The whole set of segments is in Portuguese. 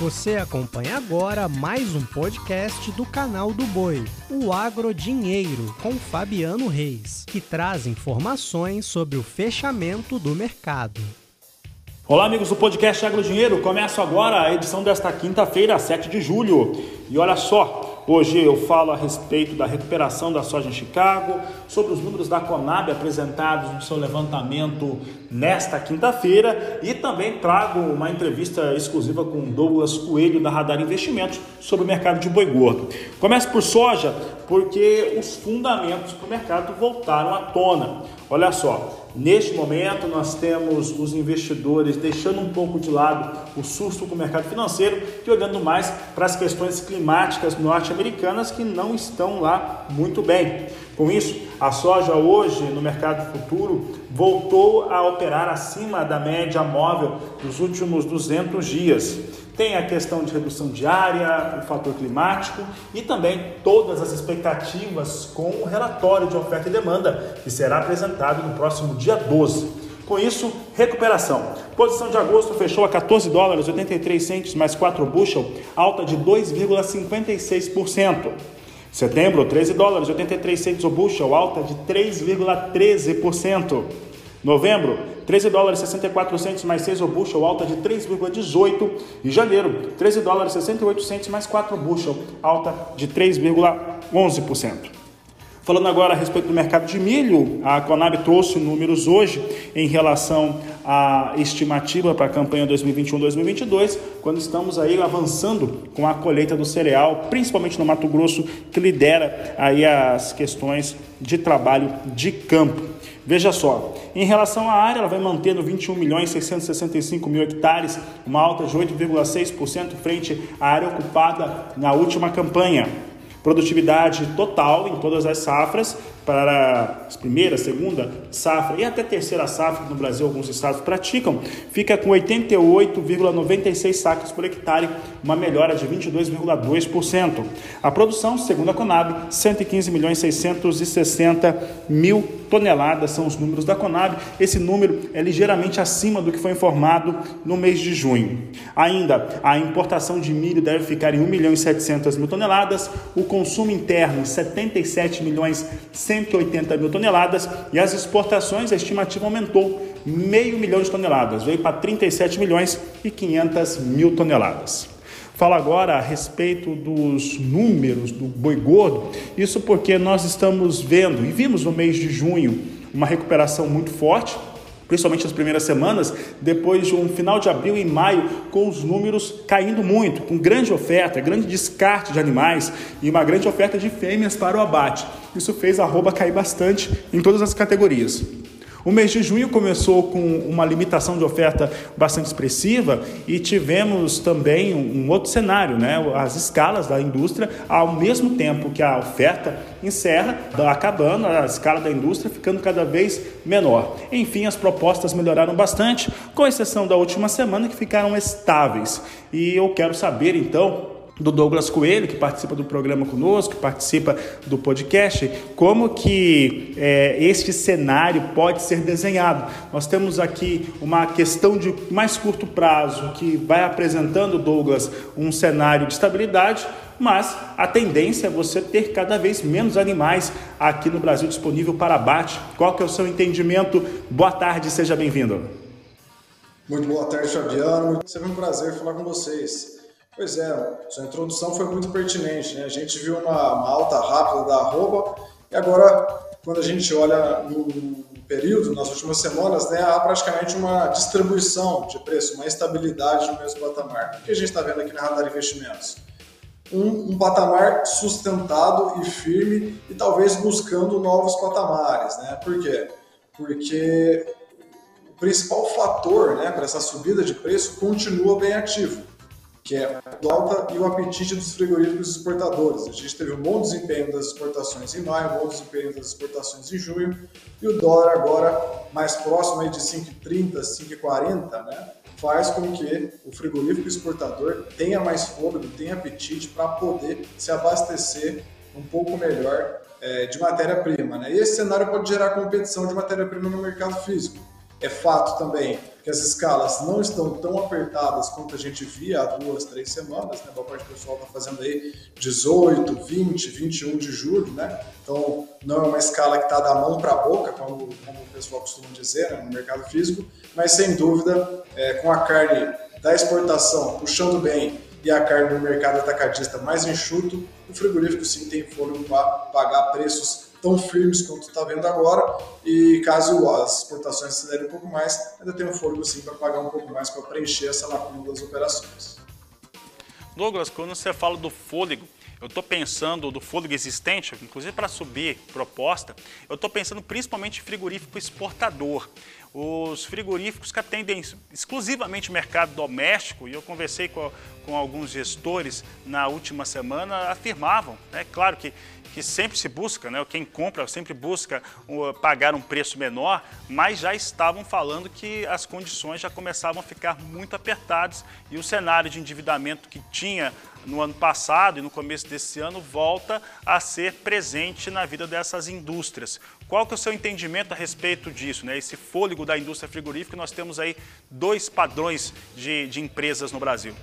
Você acompanha agora mais um podcast do canal do Boi, o Agro Dinheiro, com Fabiano Reis, que traz informações sobre o fechamento do mercado. Olá, amigos do podcast Agro Dinheiro. Começo agora a edição desta quinta-feira, 7 de julho. E olha só, Hoje eu falo a respeito da recuperação da soja em Chicago, sobre os números da Conab apresentados no seu levantamento nesta quinta-feira e também trago uma entrevista exclusiva com Douglas Coelho da Radar Investimentos sobre o mercado de boi gordo. Começo por soja, porque os fundamentos para o mercado voltaram à tona. Olha só, Neste momento, nós temos os investidores deixando um pouco de lado o susto com o mercado financeiro e olhando mais para as questões climáticas norte-americanas que não estão lá muito bem. Com isso, a soja hoje no mercado futuro voltou a operar acima da média móvel dos últimos 200 dias. Tem a questão de redução diária, o fator climático e também todas as expectativas com o relatório de oferta e demanda, que será apresentado no próximo dia 12. Com isso, recuperação. Posição de agosto fechou a 14 dólares 83 centes mais 4 bushel, alta de 2,56%. Setembro, 13 dólares 83 centes o bushel, alta de 3,13%. Novembro, 13 dólares 64 centos mais 6 o bushel, alta de 3,18. E janeiro, 13 dólares 68 centos mais 4 bushel, alta de 3,11%. Falando agora a respeito do mercado de milho, a Conab trouxe números hoje em relação à estimativa para a campanha 2021-2022, quando estamos aí avançando com a colheita do cereal, principalmente no Mato Grosso, que lidera aí as questões de trabalho de campo. Veja só, em relação à área, ela vai mantendo 21 milhões 665 mil hectares, uma alta de 8,6% frente à área ocupada na última campanha. Produtividade total em todas as safras para a primeira, segunda safra e até terceira safra que no Brasil alguns estados praticam, fica com 88,96 sacas por hectare, uma melhora de 22,2%. A produção, segundo a Conab, 115 milhões 660 mil toneladas são os números da Conab. Esse número é ligeiramente acima do que foi informado no mês de junho. Ainda, a importação de milho deve ficar em 1 milhão e 700 mil toneladas, o consumo interno 77 milhões 180 mil toneladas e as exportações, a estimativa aumentou meio milhão de toneladas, veio para 37 milhões e 500 mil toneladas. Falo agora a respeito dos números do boi gordo, isso porque nós estamos vendo e vimos no mês de junho uma recuperação muito forte, principalmente as primeiras semanas, depois de um final de abril e maio com os números caindo muito, com grande oferta, grande descarte de animais e uma grande oferta de fêmeas para o abate. Isso fez a arroba cair bastante em todas as categorias. O mês de junho começou com uma limitação de oferta bastante expressiva e tivemos também um outro cenário, né? As escalas da indústria, ao mesmo tempo que a oferta encerra, acabando, a escala da indústria ficando cada vez menor. Enfim, as propostas melhoraram bastante, com exceção da última semana que ficaram estáveis. E eu quero saber então do Douglas Coelho, que participa do programa conosco, que participa do podcast, como que é, este cenário pode ser desenhado. Nós temos aqui uma questão de mais curto prazo, que vai apresentando, Douglas, um cenário de estabilidade, mas a tendência é você ter cada vez menos animais aqui no Brasil disponível para abate. Qual que é o seu entendimento? Boa tarde, seja bem-vindo. Muito boa tarde, Fabiano. Sempre um prazer falar com vocês. Pois é, sua introdução foi muito pertinente. Né? A gente viu uma, uma alta rápida da arroba e agora, quando a gente olha no período, nas últimas semanas, né, há praticamente uma distribuição de preço, uma estabilidade no mesmo patamar. O que a gente está vendo aqui na Radar Investimentos? Um, um, patamar sustentado e firme e talvez buscando novos patamares. Né? Por quê? Porque o principal fator né, para essa subida de preço continua bem ativo que é a alta e o apetite dos frigoríficos exportadores. A gente teve um bom desempenho das exportações em maio, um bom desempenho das exportações em junho, e o dólar agora mais próximo aí de 5,30, 5,40, né? faz com que o frigorífico exportador tenha mais fôlego, tenha apetite para poder se abastecer um pouco melhor é, de matéria-prima. Né? E esse cenário pode gerar competição de matéria-prima no mercado físico. É fato também que as escalas não estão tão apertadas quanto a gente via há duas, três semanas, né? Boa parte do pessoal está fazendo aí 18, 20, 21 de julho, né? Então não é uma escala que está da mão para a boca, como, como, o pessoal costuma dizer né? no mercado físico, mas sem dúvida, é, com a carne da exportação puxando bem e a carne do mercado atacadista mais enxuto, o frigorífico sim tem fôlego para pagar preços tão firmes quanto está vendo agora. E caso as exportações acelerem um pouco mais, ainda tem um fôlego sim para pagar um pouco mais para preencher essa lacuna das operações. Douglas, quando você fala do fôlego, eu estou pensando do fôlego existente, inclusive para subir proposta, eu estou pensando principalmente em frigorífico exportador. Os frigoríficos que atendem exclusivamente mercado doméstico, e eu conversei com, com alguns gestores na última semana, afirmavam, é né, claro que que sempre se busca, né? quem compra sempre busca pagar um preço menor, mas já estavam falando que as condições já começavam a ficar muito apertadas e o cenário de endividamento que tinha no ano passado e no começo desse ano volta a ser presente na vida dessas indústrias. Qual que é o seu entendimento a respeito disso, né? esse fôlego da indústria frigorífica? Nós temos aí dois padrões de, de empresas no Brasil.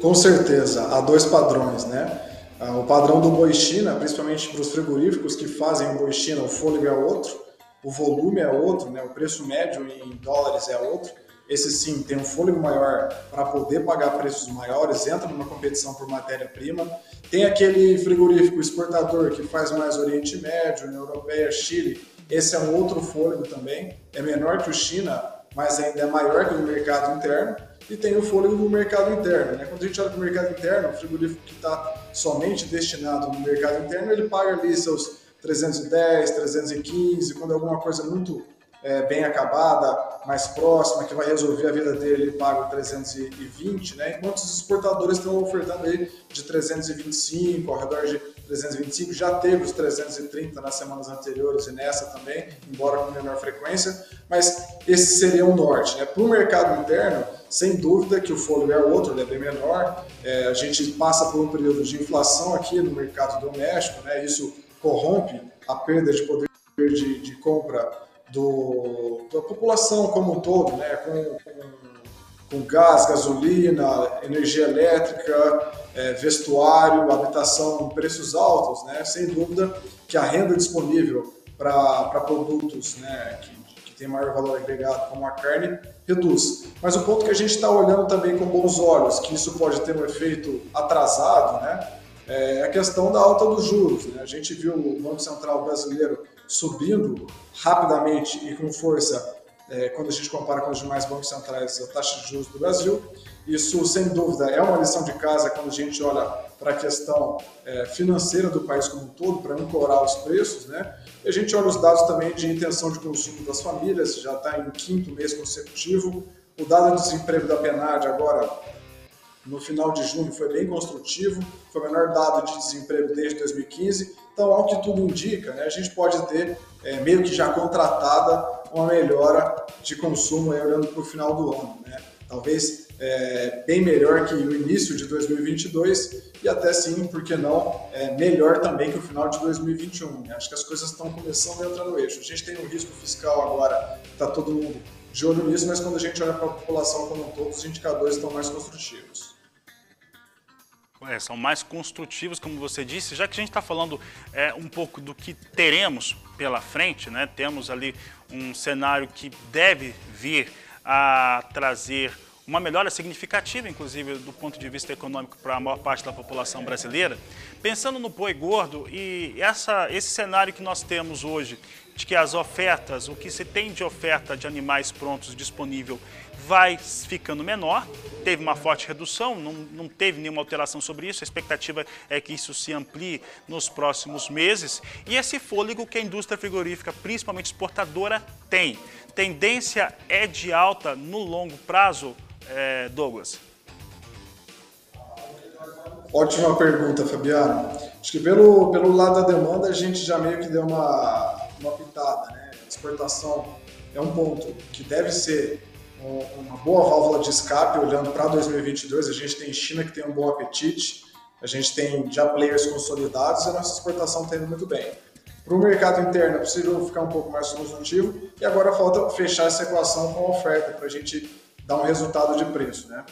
Com certeza, há dois padrões, né? Ah, o padrão do boi China, principalmente para os frigoríficos que fazem o boi China, o fôlego é outro, o volume é outro, né? o preço médio em dólares é outro. Esse sim tem um fôlego maior para poder pagar preços maiores, entra numa competição por matéria-prima. Tem aquele frigorífico exportador que faz mais Oriente Médio, União Europeia, Chile. Esse é um outro fôlego também, é menor que o China, mas ainda é maior que o mercado interno e tem o fôlego do mercado interno. Né? Quando a gente olha para o mercado interno, o frigorífico que está somente destinado no mercado interno, ele paga ali seus 310, 315, quando é alguma coisa muito é, bem acabada, mais próxima, que vai resolver a vida dele, ele paga 320, né? enquanto os exportadores estão ofertando aí de 325, ao redor de 325, já teve os 330 nas semanas anteriores e nessa também, embora com menor frequência, mas esse seria o norte. Né? Para o mercado interno, sem dúvida que o fôlego é outro, ele é bem menor, é, a gente passa por um período de inflação aqui no mercado doméstico, né? isso corrompe a perda de poder de, de compra do, da população como um todo, né? com, com com gás, gasolina, energia elétrica, é, vestuário, habitação preços altos, né? sem dúvida que a renda disponível para produtos né, que, que tem maior valor agregado, como a carne, reduz. Mas o ponto que a gente está olhando também com bons olhos, que isso pode ter um efeito atrasado, né, é a questão da alta dos juros. Né? A gente viu o Banco Central brasileiro subindo rapidamente e com força é, quando a gente compara com os demais bancos centrais, a taxa de juros do Brasil. Isso, sem dúvida, é uma lição de casa quando a gente olha para a questão é, financeira do país como um todo, para ancorar os preços, né? E a gente olha os dados também de intenção de consumo das famílias, já está em quinto mês consecutivo. O dado de desemprego da PNAD agora, no final de junho, foi bem construtivo, foi o menor dado de desemprego desde 2015. Então, ao que tudo indica, né, a gente pode ter é, meio que já contratada uma melhora de consumo aí, olhando para o final do ano. Né? Talvez é, bem melhor que o início de 2022 e até sim, por que não, é, melhor também que o final de 2021. Né? Acho que as coisas estão começando a entrar no eixo. A gente tem um risco fiscal agora, está todo mundo de olho nisso, mas quando a gente olha para a população como um todo, os indicadores estão mais construtivos é, são mais construtivos, como você disse, já que a gente está falando é, um pouco do que teremos pela frente, né? temos ali um cenário que deve vir a trazer uma melhora significativa, inclusive do ponto de vista econômico para a maior parte da população brasileira. Pensando no boi gordo e essa, esse cenário que nós temos hoje, de que as ofertas, o que se tem de oferta de animais prontos disponível vai ficando menor, teve uma forte redução, não, não teve nenhuma alteração sobre isso, a expectativa é que isso se amplie nos próximos meses. E esse fôlego que a indústria frigorífica, principalmente exportadora, tem. Tendência é de alta no longo prazo, é, Douglas? Ótima pergunta, Fabiano. Acho que pelo, pelo lado da demanda a gente já meio que deu uma, uma pitada, né? exportação é um ponto que deve ser uma boa válvula de escape olhando para 2022. A gente tem China que tem um bom apetite, a gente tem já players consolidados e a nossa exportação está indo muito bem. Para o mercado interno é possível ficar um pouco mais consultivo e agora falta fechar essa equação com a oferta para a gente dar um resultado de preço. Né?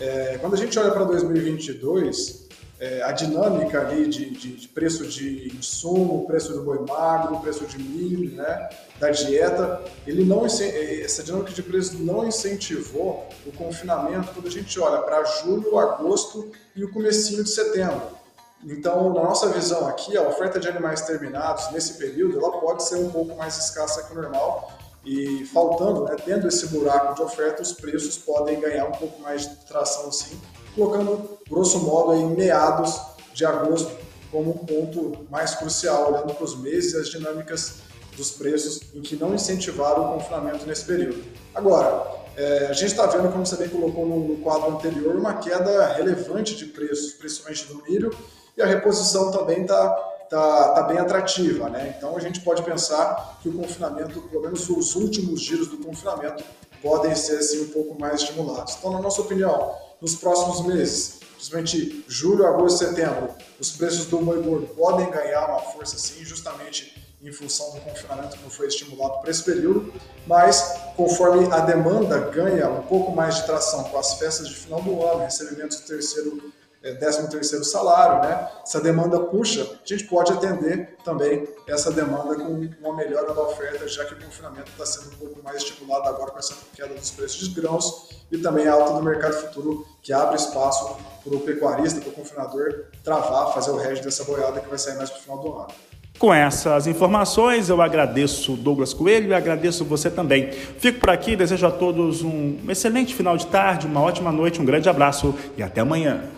É, quando a gente olha para 2022, é, a dinâmica ali de, de, de, preço de insumo, preço do boi magro, preço de milho, né, da dieta, ele não é, essa dinâmica de preço não incentivou o confinamento quando a gente olha para julho, agosto e o comecinho de setembro. Então, na nossa visão aqui, a oferta de animais terminados nesse período, ela pode ser um pouco mais escassa que o normal e faltando, né, tendo esse buraco de oferta, os preços podem ganhar um pouco mais de tração sim, colocando, grosso modo, aí, meados de agosto como um ponto mais crucial, olhando para os meses e as dinâmicas dos preços em que não incentivaram o confinamento nesse período. Agora, é, a gente está vendo, como você bem colocou no, no quadro anterior, uma queda relevante de preços, principalmente do milho, e a reposição também está tá, tá bem atrativa. Né? Então a gente pode pensar que o confinamento, pelo menos os últimos giros do confinamento, podem ser assim, um pouco mais estimulados. Então, na nossa opinião, nos próximos meses, principalmente julho, agosto setembro, os preços do boi gordo podem ganhar uma força sim, justamente em função do confinamento que não foi estimulado para esse período, mas conforme a demanda ganha um pouco mais de tração com as festas de final do ano, recebimentos do terceiro 13 é, terceiro salário, né? Essa demanda puxa, a gente pode atender também essa demanda com uma melhora da oferta, já que o confinamento está sendo um pouco mais estimulado agora com essa queda dos preços dos grãos e também a alta do mercado futuro, que abre espaço para o pecuarista, para o confinador travar, fazer o hedge dessa boiada que vai sair mais para o final do ano. Com essas informações, eu agradeço Douglas Coelho e agradeço você também. Fico por aqui, desejo a todos um excelente final de tarde, uma ótima noite, um grande abraço e até amanhã.